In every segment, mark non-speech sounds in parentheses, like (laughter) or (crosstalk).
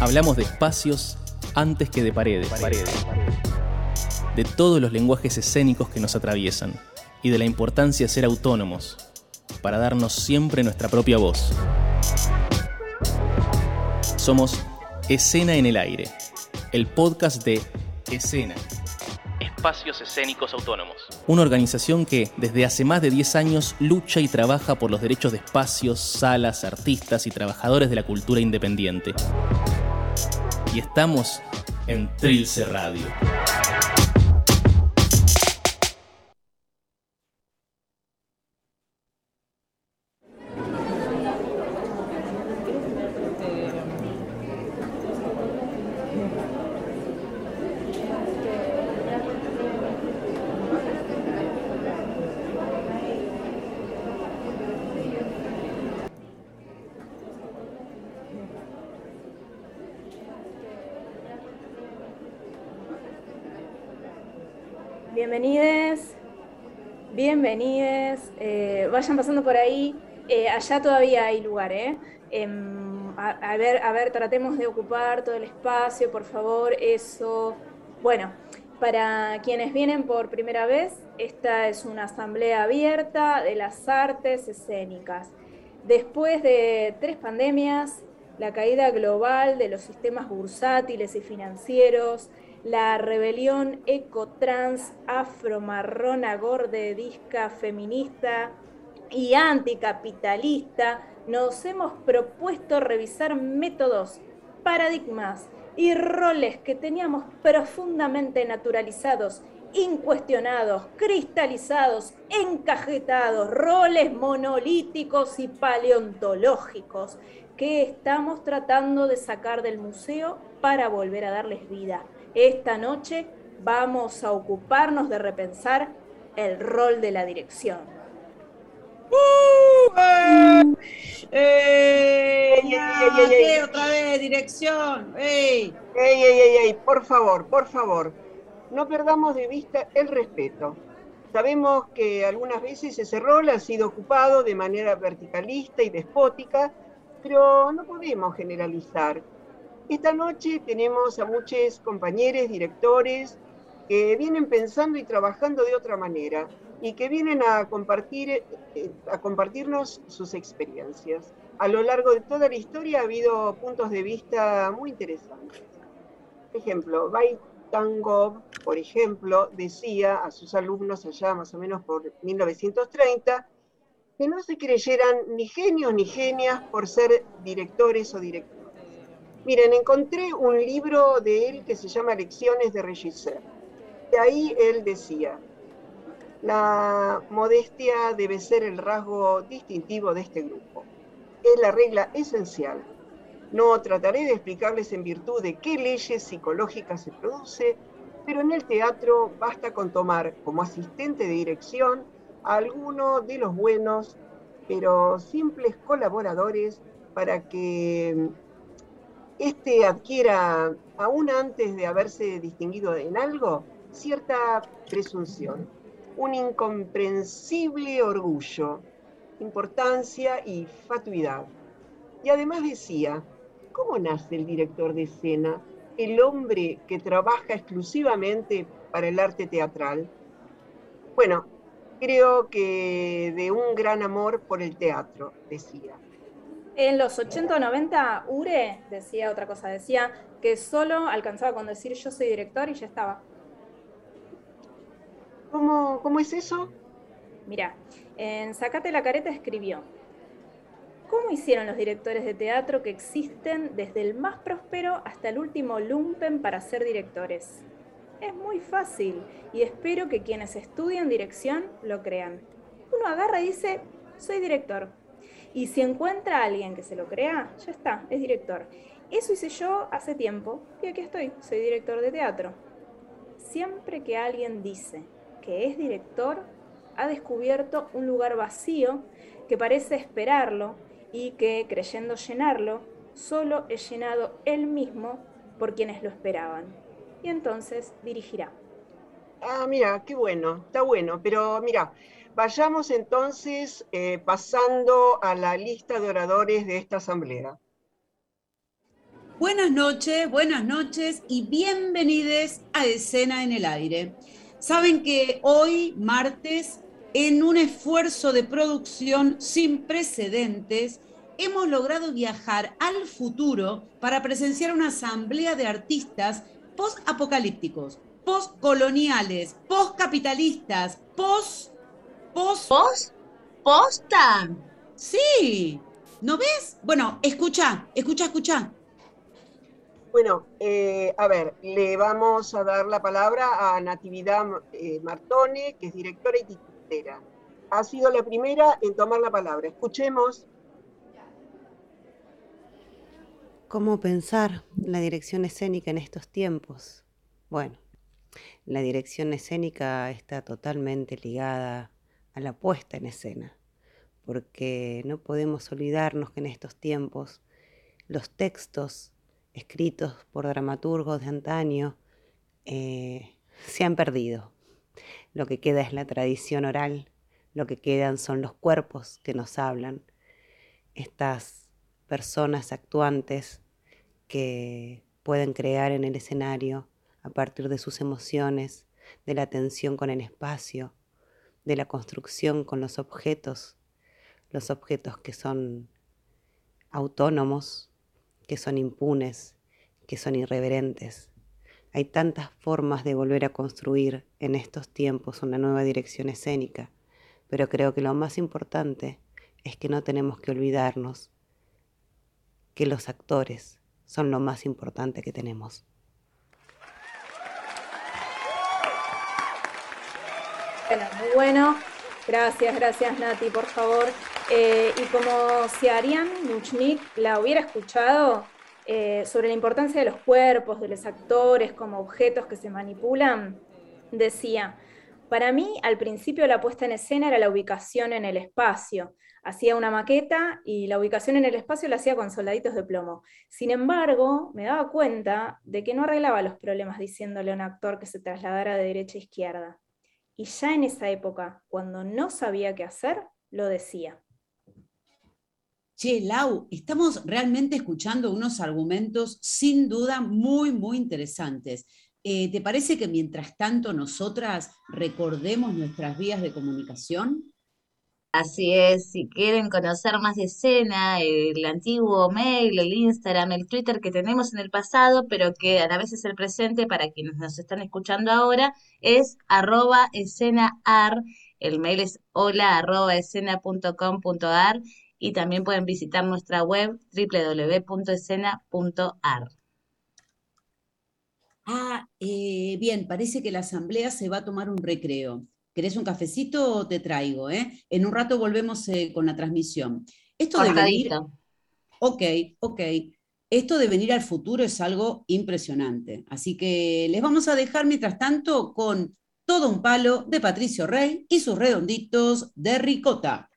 Hablamos de espacios antes que de paredes. De todos los lenguajes escénicos que nos atraviesan y de la importancia de ser autónomos para darnos siempre nuestra propia voz. Somos Escena en el Aire, el podcast de Escena. Espacios Escénicos Autónomos. Una organización que desde hace más de 10 años lucha y trabaja por los derechos de espacios, salas, artistas y trabajadores de la cultura independiente. Y estamos en Trilce Radio. Bienvenides, bienvenides, eh, vayan pasando por ahí. Eh, allá todavía hay lugar, ¿eh? Em, a, a ver, a ver, tratemos de ocupar todo el espacio, por favor, eso. Bueno, para quienes vienen por primera vez, esta es una asamblea abierta de las artes escénicas. Después de tres pandemias, la caída global de los sistemas bursátiles y financieros, la rebelión ecotrans, afromarrona, gorde, disca, feminista y anticapitalista, nos hemos propuesto revisar métodos, paradigmas y roles que teníamos profundamente naturalizados, incuestionados, cristalizados, encajetados, roles monolíticos y paleontológicos que estamos tratando de sacar del museo para volver a darles vida esta noche vamos a ocuparnos de repensar el rol de la dirección. ¡Uh! ¡Eh! ¡Ey! otra vez, dirección! ¡Ey! ¡Ey, ey, ey, ey! Por favor, por favor, no perdamos de vista el respeto. Sabemos que algunas veces ese rol ha sido ocupado de manera verticalista y despótica, pero no podemos generalizar. Esta noche tenemos a muchos compañeros, directores, que vienen pensando y trabajando de otra manera y que vienen a, compartir, eh, a compartirnos sus experiencias. A lo largo de toda la historia ha habido puntos de vista muy interesantes. Por ejemplo, Bai Tangov, por ejemplo, decía a sus alumnos allá más o menos por 1930 que no se creyeran ni genios ni genias por ser directores o directores Miren, encontré un libro de él que se llama Lecciones de Regisseur. Y ahí él decía, la modestia debe ser el rasgo distintivo de este grupo. Es la regla esencial. No trataré de explicarles en virtud de qué leyes psicológicas se produce, pero en el teatro basta con tomar como asistente de dirección a alguno de los buenos, pero simples colaboradores para que este adquiera, aún antes de haberse distinguido en algo, cierta presunción, un incomprensible orgullo, importancia y fatuidad. Y además decía, ¿cómo nace el director de escena, el hombre que trabaja exclusivamente para el arte teatral? Bueno, creo que de un gran amor por el teatro, decía. En los 80 o 90, Ure decía otra cosa, decía que solo alcanzaba con decir yo soy director y ya estaba. ¿Cómo, cómo es eso? Mira, en Sacate la careta escribió, ¿cómo hicieron los directores de teatro que existen desde el más próspero hasta el último lumpen para ser directores? Es muy fácil y espero que quienes estudian dirección lo crean. Uno agarra y dice, soy director, y si encuentra a alguien que se lo crea, ya está, es director. Eso hice yo hace tiempo y aquí estoy, soy director de teatro. Siempre que alguien dice que es director, ha descubierto un lugar vacío que parece esperarlo y que, creyendo llenarlo, solo es llenado él mismo por quienes lo esperaban. Y entonces dirigirá. Ah, mira, qué bueno, está bueno, pero mira, Vayamos entonces eh, pasando a la lista de oradores de esta asamblea. Buenas noches, buenas noches y bienvenidos a Escena en el Aire. Saben que hoy, martes, en un esfuerzo de producción sin precedentes, hemos logrado viajar al futuro para presenciar una asamblea de artistas post-apocalípticos, post-coloniales, post-capitalistas, post ¿Post? ¿Posta? Sí. ¿No ves? Bueno, escucha, escucha, escucha. Bueno, eh, a ver, le vamos a dar la palabra a Natividad eh, Martone, que es directora y titulera. Ha sido la primera en tomar la palabra. Escuchemos. ¿Cómo pensar la dirección escénica en estos tiempos? Bueno, la dirección escénica está totalmente ligada a la puesta en escena, porque no podemos olvidarnos que en estos tiempos los textos escritos por dramaturgos de antaño eh, se han perdido. Lo que queda es la tradición oral, lo que quedan son los cuerpos que nos hablan, estas personas actuantes que pueden crear en el escenario a partir de sus emociones, de la tensión con el espacio, de la construcción con los objetos, los objetos que son autónomos, que son impunes, que son irreverentes. Hay tantas formas de volver a construir en estos tiempos una nueva dirección escénica, pero creo que lo más importante es que no tenemos que olvidarnos que los actores son lo más importante que tenemos. Bueno, muy bueno. Gracias, gracias Nati, por favor. Eh, y como si Ariane Muchnik la hubiera escuchado eh, sobre la importancia de los cuerpos, de los actores como objetos que se manipulan, decía, para mí al principio la puesta en escena era la ubicación en el espacio. Hacía una maqueta y la ubicación en el espacio la hacía con soldaditos de plomo. Sin embargo, me daba cuenta de que no arreglaba los problemas diciéndole a un actor que se trasladara de derecha a izquierda y ya en esa época, cuando no sabía qué hacer, lo decía. Che, Lau, estamos realmente escuchando unos argumentos sin duda muy, muy interesantes. Eh, ¿Te parece que mientras tanto nosotras recordemos nuestras vías de comunicación? Así es, si quieren conocer más de escena, el antiguo mail, el Instagram, el Twitter que tenemos en el pasado, pero que a la vez es el presente para quienes nos están escuchando ahora, es arroba escenaar, el mail es hola arroba escena.com.ar y también pueden visitar nuestra web www.escena.ar. Ah, eh, bien, parece que la asamblea se va a tomar un recreo. ¿Querés un cafecito o te traigo? Eh? En un rato volvemos eh, con la transmisión. Esto de venir, ok, ok. Esto de venir al futuro es algo impresionante. Así que les vamos a dejar mientras tanto con todo un palo de Patricio Rey y sus redonditos de ricota.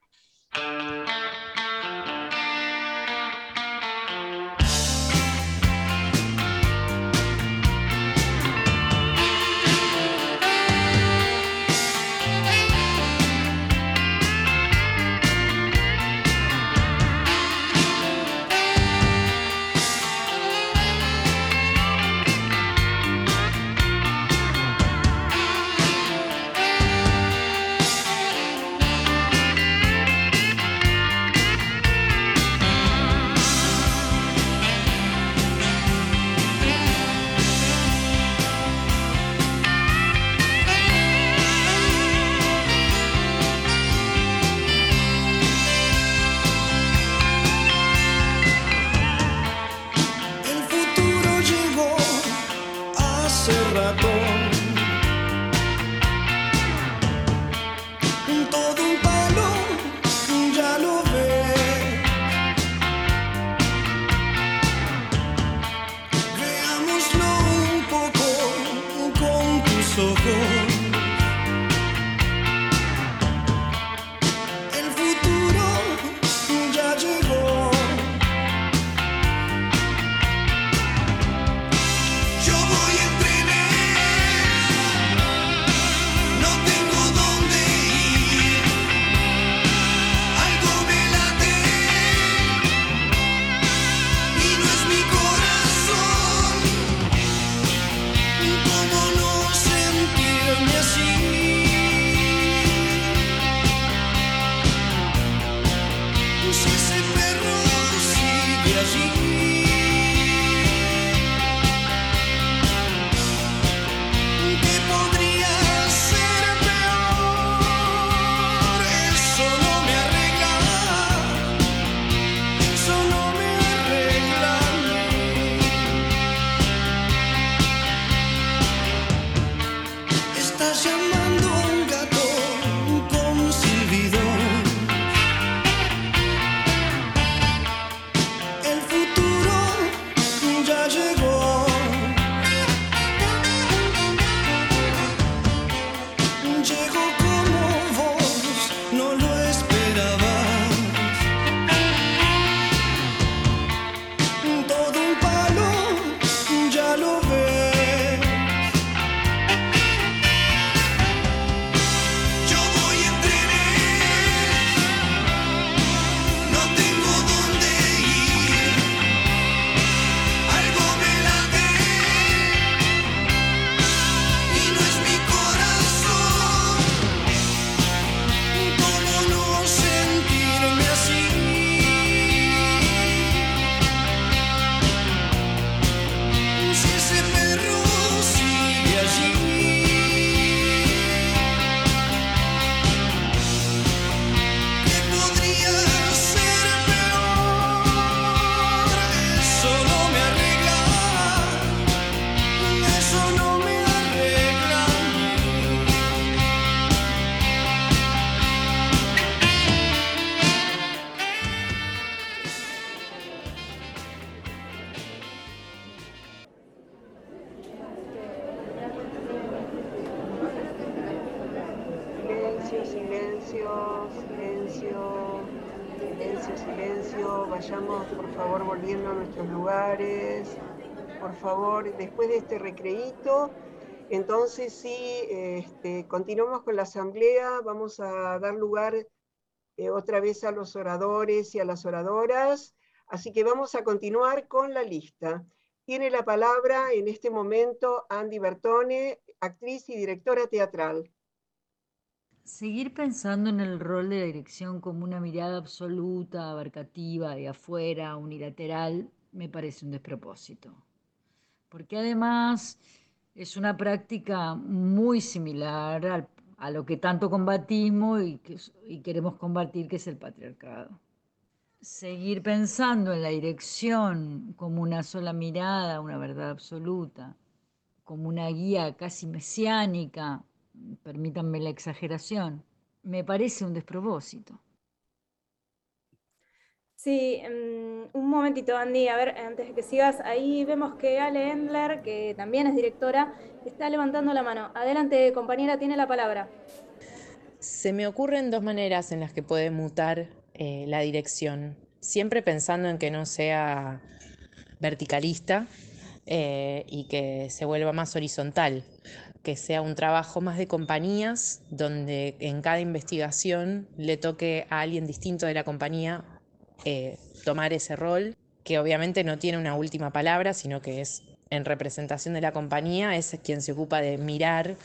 Después de este recreíto. Entonces, sí, este, continuamos con la asamblea, vamos a dar lugar eh, otra vez a los oradores y a las oradoras, así que vamos a continuar con la lista. Tiene la palabra en este momento Andy Bertone, actriz y directora teatral. Seguir pensando en el rol de la dirección como una mirada absoluta, abarcativa, de afuera, unilateral, me parece un despropósito porque además es una práctica muy similar a lo que tanto combatimos y, y queremos combatir, que es el patriarcado. Seguir pensando en la dirección como una sola mirada, una verdad absoluta, como una guía casi mesiánica, permítanme la exageración, me parece un despropósito. Sí, mm, un momentito, Andy, a ver, antes de que sigas, ahí vemos que Ale Endler, que también es directora, está levantando la mano. Adelante, compañera, tiene la palabra. Se me ocurren dos maneras en las que puede mutar eh, la dirección, siempre pensando en que no sea verticalista eh, y que se vuelva más horizontal, que sea un trabajo más de compañías, donde en cada investigación le toque a alguien distinto de la compañía eh, tomar ese rol, que obviamente no tiene una última palabra, sino que es en representación de la compañía, es quien se ocupa de mirar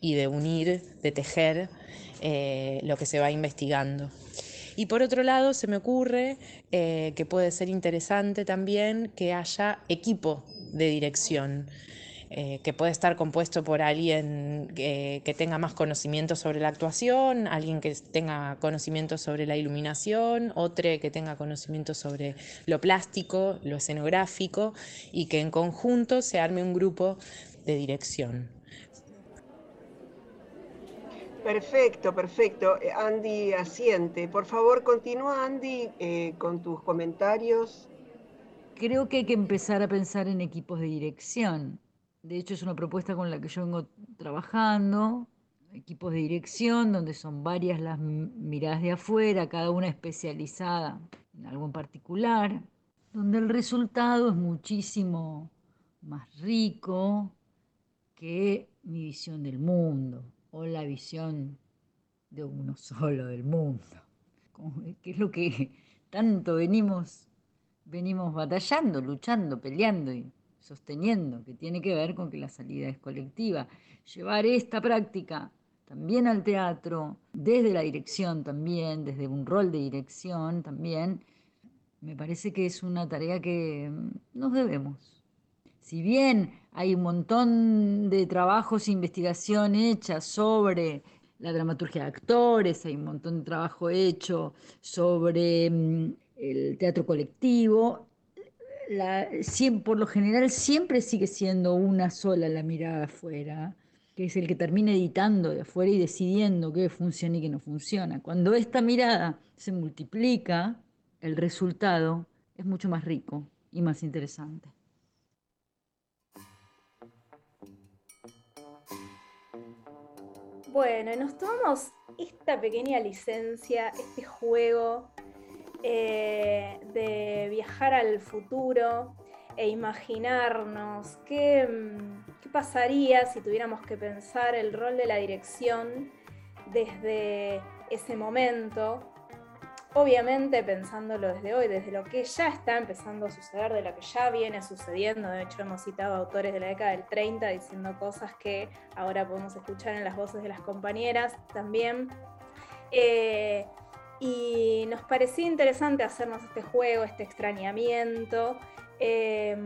y de unir, de tejer eh, lo que se va investigando. Y por otro lado, se me ocurre eh, que puede ser interesante también que haya equipo de dirección. Eh, que puede estar compuesto por alguien que tenga más conocimiento sobre la actuación, alguien que tenga conocimiento sobre la iluminación, otro que tenga conocimiento sobre lo plástico, lo escenográfico, y que en conjunto se arme un grupo de dirección. Perfecto, perfecto. Eh, Andy asiente. Por favor, continúa Andy eh, con tus comentarios. Creo que hay que empezar a pensar en equipos de dirección de hecho, es una propuesta con la que yo vengo trabajando, equipos de dirección, donde son varias las miradas de afuera, cada una especializada en algo en particular, donde el resultado es muchísimo más rico que mi visión del mundo o la visión de uno (laughs) solo del mundo, que es lo que tanto venimos, venimos batallando, luchando, peleando y sosteniendo, que tiene que ver con que la salida es colectiva. Llevar esta práctica también al teatro, desde la dirección también, desde un rol de dirección también, me parece que es una tarea que mm, nos debemos. Si bien hay un montón de trabajos e investigación hecha sobre la dramaturgia de actores, hay un montón de trabajo hecho sobre mm, el teatro colectivo, por lo general siempre sigue siendo una sola la mirada afuera, que es el que termina editando de afuera y decidiendo qué funciona y qué no funciona. Cuando esta mirada se multiplica, el resultado es mucho más rico y más interesante. Bueno, nos tomamos esta pequeña licencia, este juego eh, de viajar al futuro e imaginarnos qué, mm, qué pasaría si tuviéramos que pensar el rol de la dirección desde ese momento obviamente pensándolo desde hoy, desde lo que ya está empezando a suceder, de lo que ya viene sucediendo. De hecho, hemos citado autores de la década del 30 diciendo cosas que ahora podemos escuchar en las voces de las compañeras también. Eh, y nos parecía interesante hacernos este juego, este extrañamiento, eh,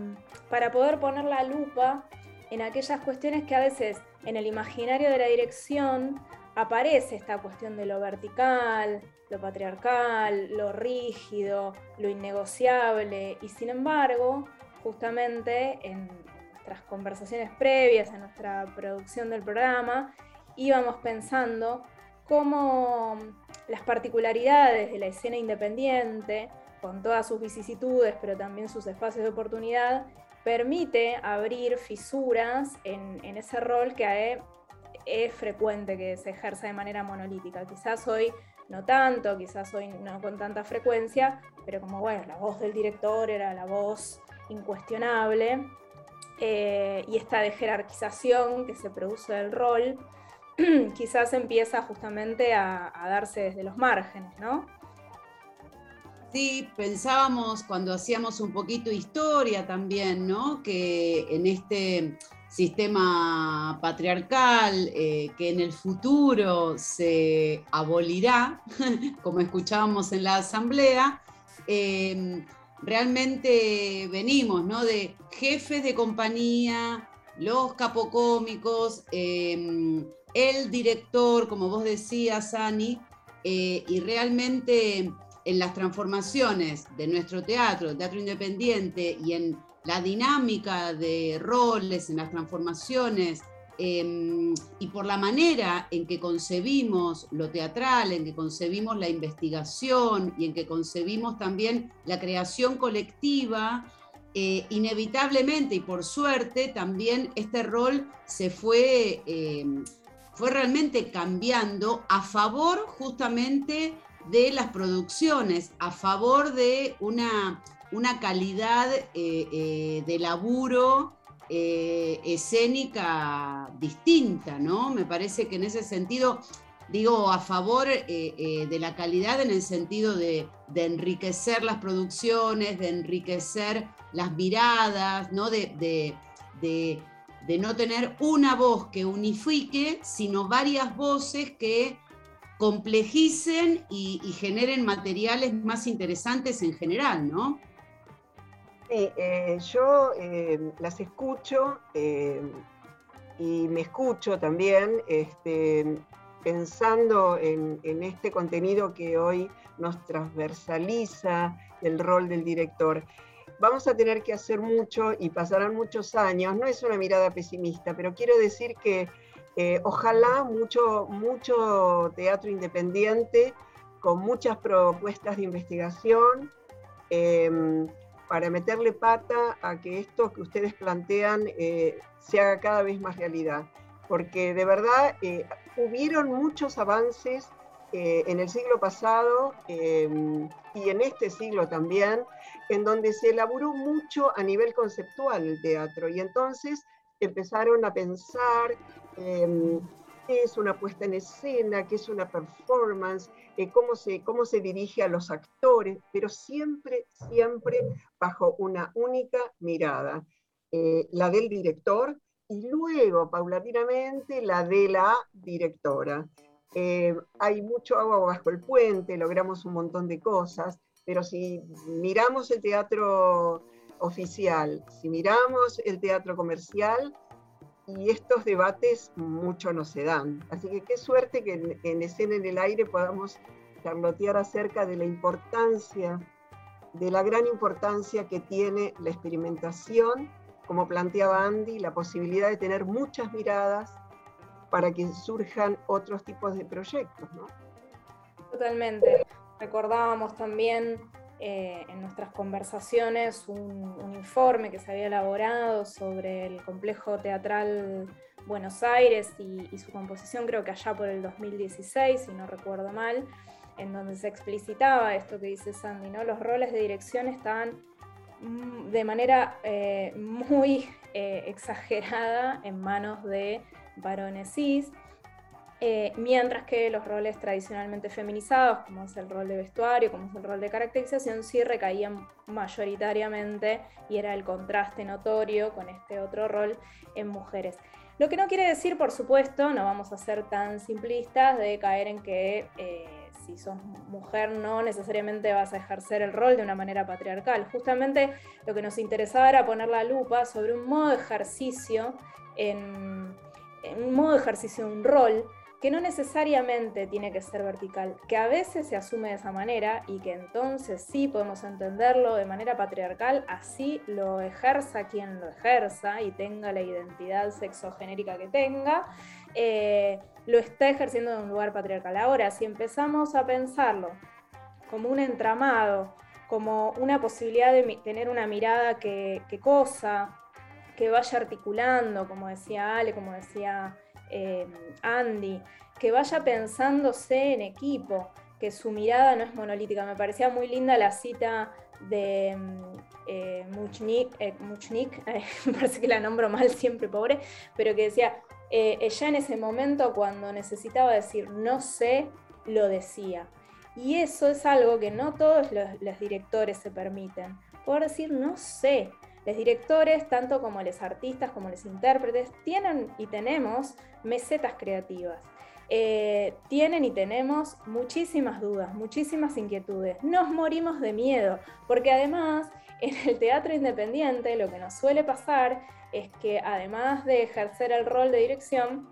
para poder poner la lupa en aquellas cuestiones que a veces en el imaginario de la dirección aparece esta cuestión de lo vertical, lo patriarcal, lo rígido, lo innegociable, y sin embargo, justamente en nuestras conversaciones previas, en nuestra producción del programa, íbamos pensando cómo las particularidades de la escena independiente, con todas sus vicisitudes, pero también sus espacios de oportunidad, permite abrir fisuras en, ese rol que es frecuente que se ejerza de manera monolítica. Quizás hoy no tanto, quizás hoy no con tanta frecuencia, pero como bueno, la voz del director era la voz incuestionable, eh, y esta de jerarquización que se produce del rol, (clears throat) quizás empieza justamente a, darse desde los márgenes, ¿no? Sí, pensábamos cuando hacíamos un poquito historia también, ¿no? Que en este sistema patriarcal eh, que en el futuro se abolirá, (laughs) como escuchábamos en la asamblea, em, realmente venimos ¿no? de jefes de compañía, los capocómicos, em, el director, como vos decías, Ani, eh, y realmente en las transformaciones de nuestro teatro, teatro independiente y en la dinámica de roles, en las transformaciones em, y por la manera en que concebimos lo teatral, en que concebimos la investigación y en que concebimos también la creación colectiva, eh, inevitablemente y por suerte también este rol se fue, em, fue realmente cambiando a favor justamente de las producciones, a favor de una una calidad eh, eh, de laburo eh, escénica distinta, ¿no? Me parece que en ese sentido, digo, a favor de la calidad en el sentido de, enriquecer las producciones, de enriquecer las miradas, ¿no? De, no tener una voz que unifique, sino varias voces que complejicen y, y generen materiales más interesantes en general, ¿no? Sí, eh, yo eh, las escucho eh, y me escucho también este, pensando en, este contenido que hoy nos transversaliza el rol del director. Vamos a tener que hacer mucho y pasarán muchos años. No es una mirada pesimista, pero quiero decir que ojalá mucho, mucho teatro independiente con muchas propuestas de investigación para meterle pata a que esto que ustedes plantean eh, se haga cada vez más realidad. Porque de verdad eh, hubieron muchos avances eh, en el siglo pasado em, y en este siglo también, en donde se elaboró mucho a nivel conceptual el teatro. Y entonces empezaron a pensar em, qué es una puesta en escena, qué es una performance, eh, cómo, se, cómo se dirige a los actores, pero siempre, siempre bajo una única mirada, eh, la del director, y luego, paulatinamente, la de la directora. Eh, hay mucho agua bajo el puente, logramos un montón de cosas, pero si miramos el teatro oficial, si miramos el teatro comercial, y estos debates mucho no se dan. Así que qué suerte que en, en escena en el aire podamos charlotear acerca de la importancia, de la gran importancia que tiene la experimentación, como planteaba Andy, la posibilidad de tener muchas miradas para que surjan otros tipos de proyectos. ¿no? Totalmente. Recordábamos también eh, en nuestras conversaciones un, informe que se había elaborado sobre el complejo teatral Buenos Aires y, su composición, creo que allá por el 2016, si no recuerdo mal, en donde se explicitaba esto que dice Sandy, ¿no? Los roles de dirección estaban mm, de manera eh, muy eh, (laughs) exagerada en manos de varones cis, eh, mientras que los roles tradicionalmente feminizados, como es el rol de vestuario, como es el rol de caracterización, sí recaían mayoritariamente y era el contraste notorio con este otro rol en mujeres. Lo que no quiere decir, por supuesto, no vamos a ser tan simplistas de caer en que si sos mujer no necesariamente vas a ejercer el rol de una manera patriarcal. Justamente lo que nos interesaba era poner la lupa sobre un modo de ejercicio, en, un modo de ejercicio, un rol que no necesariamente tiene que ser vertical, que a veces se asume de esa manera y que entonces sí podemos entenderlo de manera patriarcal, así lo ejerza quien lo ejerza y tenga la identidad sexogenérica que tenga, eh, lo está ejerciendo en un lugar patriarcal. Ahora, si empezamos a pensarlo como un entramado, como una posibilidad de tener una mirada que, cosa, que vaya articulando, como decía Ale, como decía eh, Andy, que vaya pensándose en equipo, que su mirada no es monolítica. Me parecía muy linda la cita de mm, eh, Muchnik, (laughs) eh, me parece que la nombro mal siempre, pobre, pero que decía, eh, ella en ese momento cuando necesitaba decir no sé, lo decía. Y eso es algo que no todos los, directores se permiten. Poder decir no sé. Los directores, tanto como los artistas, como los intérpretes, tienen y tenemos mesetas creativas. Eh, tienen y tenemos muchísimas dudas, muchísimas inquietudes. Nos morimos de miedo, porque además (laughs) en el teatro independiente lo que nos suele pasar es que además de ejercer el rol de dirección,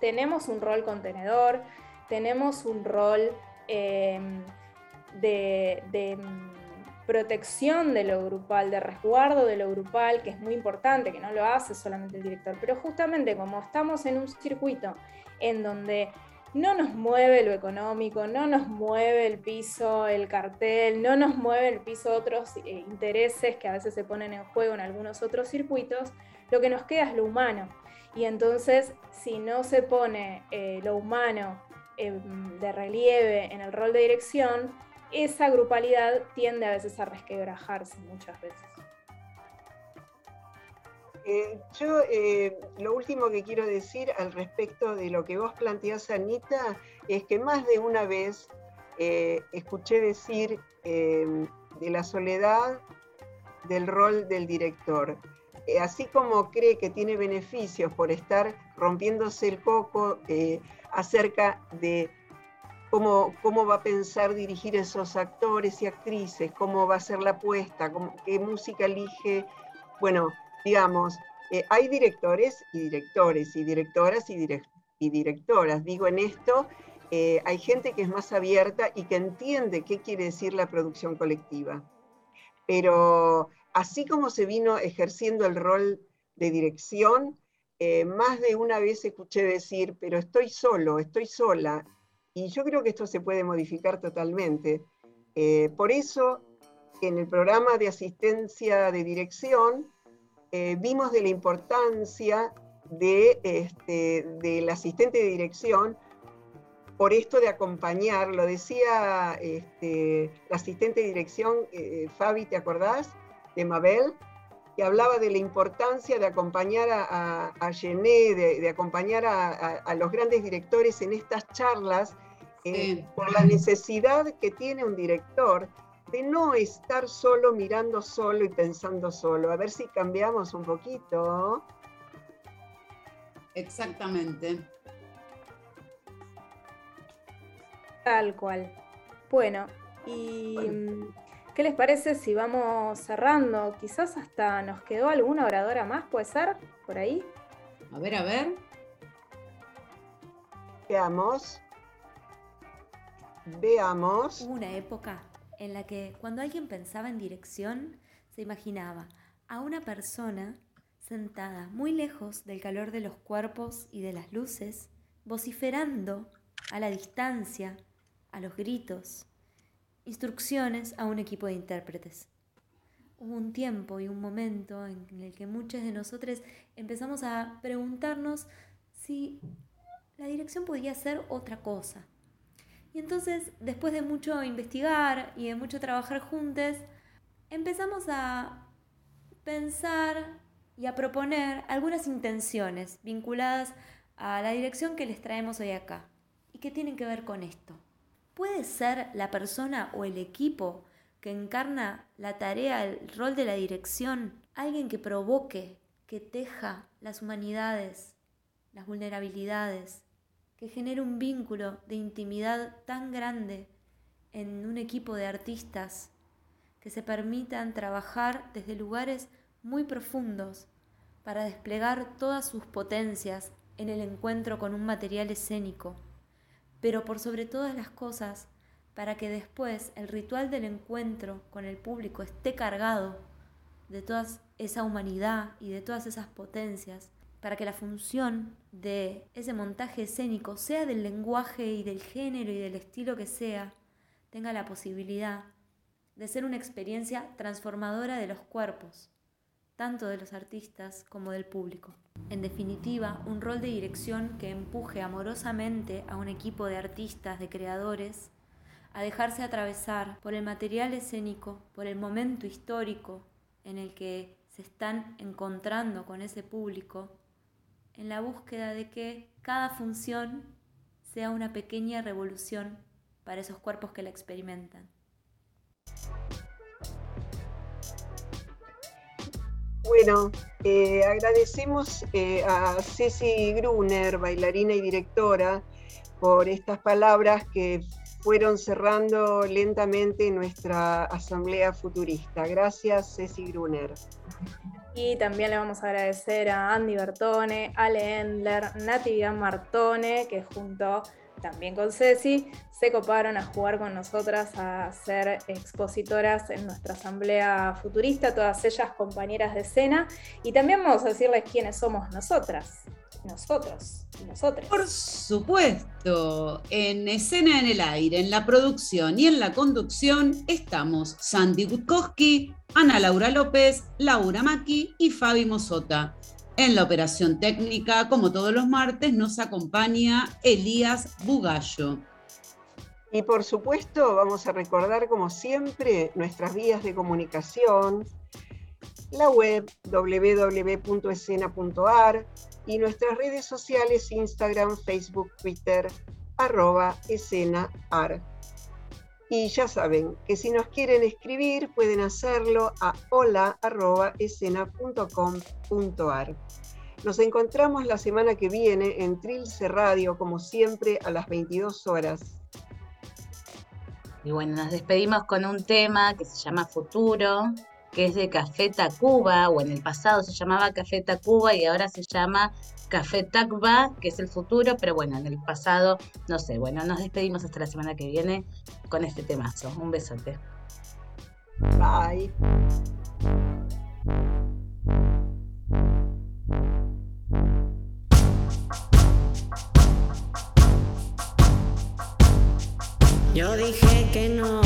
tenemos un rol contenedor, tenemos un rol em, de, protección de lo grupal, de resguardo de lo grupal, que es muy importante, que no lo hace solamente el director, pero justamente como estamos en un circuito en donde no nos mueve lo económico, no nos mueve el piso, el cartel, no nos mueve el piso otros eh, intereses que a veces se ponen en juego en algunos otros circuitos, lo que nos queda es lo humano. Y entonces, si no se pone eh, lo humano em, de relieve en el rol de dirección, esa grupalidad tiende a veces a resquebrajarse muchas veces. Eh, yo eh, lo último que quiero decir al respecto de lo que vos planteás, Anita, es que más de una vez eh, escuché decir de la soledad del rol del director. así como cree que tiene beneficios por estar rompiéndose el coco acerca de Cómo, cómo, va a pensar dirigir esos actores y actrices, cómo va a ser la apuesta, qué música elige. Bueno, digamos, eh, hay directores y directores y directoras y, y directoras. Digo en esto, eh, hay gente que es más abierta y que entiende qué quiere decir la producción colectiva. Pero así como se vino ejerciendo el rol de dirección, eh, más de una vez escuché decir, pero estoy solo, estoy sola. Y yo creo que esto se puede modificar totalmente. por eso, en el programa de asistencia de dirección, eh, vimos de la importancia de, este, del asistente de dirección por esto de acompañar, lo decía este, la asistente de dirección, eh, Fabi, ¿te acordás? De Mabel, que hablaba de la importancia de acompañar a, a, Gené, de, acompañar a, los grandes directores en estas charlas, eh, por la necesidad que tiene un director de no estar solo mirando solo y pensando solo. A ver si cambiamos un poquito. Exactamente. Tal cual. Bueno, ¿y mm, qué les parece si vamos cerrando? Quizás hasta nos quedó alguna oradora más, ¿puede ser? Por ahí. A ver, a ver. Veamos. Veamos. Hubo una época en la que cuando alguien pensaba en dirección, se imaginaba a una persona sentada muy lejos del calor de los cuerpos y de las luces, vociferando a la distancia, a los gritos, instrucciones a un equipo de intérpretes. Hubo un tiempo y un momento en el que muchos de nosotros empezamos a preguntarnos si la dirección podía ser otra cosa. Y entonces, después de mucho investigar y de mucho trabajar juntos, empezamos a pensar y a proponer algunas intenciones vinculadas a la dirección que les traemos hoy acá y que tienen que ver con esto. ¿Puede ser la persona o el equipo que encarna la tarea, el rol de la dirección, alguien que provoque, que teja las humanidades, las vulnerabilidades, que genere un vínculo de intimidad tan grande en un equipo de artistas que se permitan trabajar desde lugares muy profundos para desplegar todas sus potencias en el encuentro con un material escénico, pero por sobre todas las cosas, para que después el ritual del encuentro con el público esté cargado de toda esa humanidad y de todas esas potencias, para que la función de ese montaje escénico, sea del lenguaje y del género y del estilo que sea, tenga la posibilidad de ser una experiencia transformadora de los cuerpos, tanto de los artistas como del público. En definitiva, un rol de dirección que empuje amorosamente a un equipo de artistas, de creadores, a dejarse atravesar por el material escénico, por el momento histórico en el que se están encontrando con ese público, en la búsqueda de que cada función sea una pequeña revolución para esos cuerpos que la experimentan. Bueno, eh, agradecemos eh, a Ceci Gruner, bailarina y directora, por estas palabras que fueron cerrando lentamente nuestra asamblea futurista. Gracias, Ceci Gruner. Y también le vamos a agradecer a Andy Bertone, Ale Endler, Nati Martone, que junto también con Ceci, se coparon a jugar con nosotras, a ser expositoras en nuestra asamblea futurista, todas ellas compañeras de escena. Y también vamos a decirles quiénes somos nosotras, nosotros y nosotras. Por supuesto, en escena en el aire, en la producción y en la conducción estamos Sandy Gutkowski, Ana Laura López, Laura Maki y Fabi Mosota. En la operación técnica, como todos los martes, nos acompaña Elías Bugallo. Y por supuesto, vamos a recordar, como siempre, nuestras vías de comunicación, la web www.escena.ar y nuestras redes sociales Instagram, Facebook, Twitter, arroba escenaar. Y ya saben que si nos quieren escribir pueden hacerlo a hola.escena.com.ar. Nos encontramos la semana que viene en Trilce Radio, como siempre, a las 22 horas. Y bueno, nos despedimos con un tema que se llama Futuro, que es de Café Tacuba, o en el pasado se llamaba Café Tacuba y ahora se llama Café Tacba, que es el futuro, pero bueno, en el pasado, no sé, bueno, nos despedimos hasta la semana que viene con este temazo. Un besote. Bye. Yo dije que no,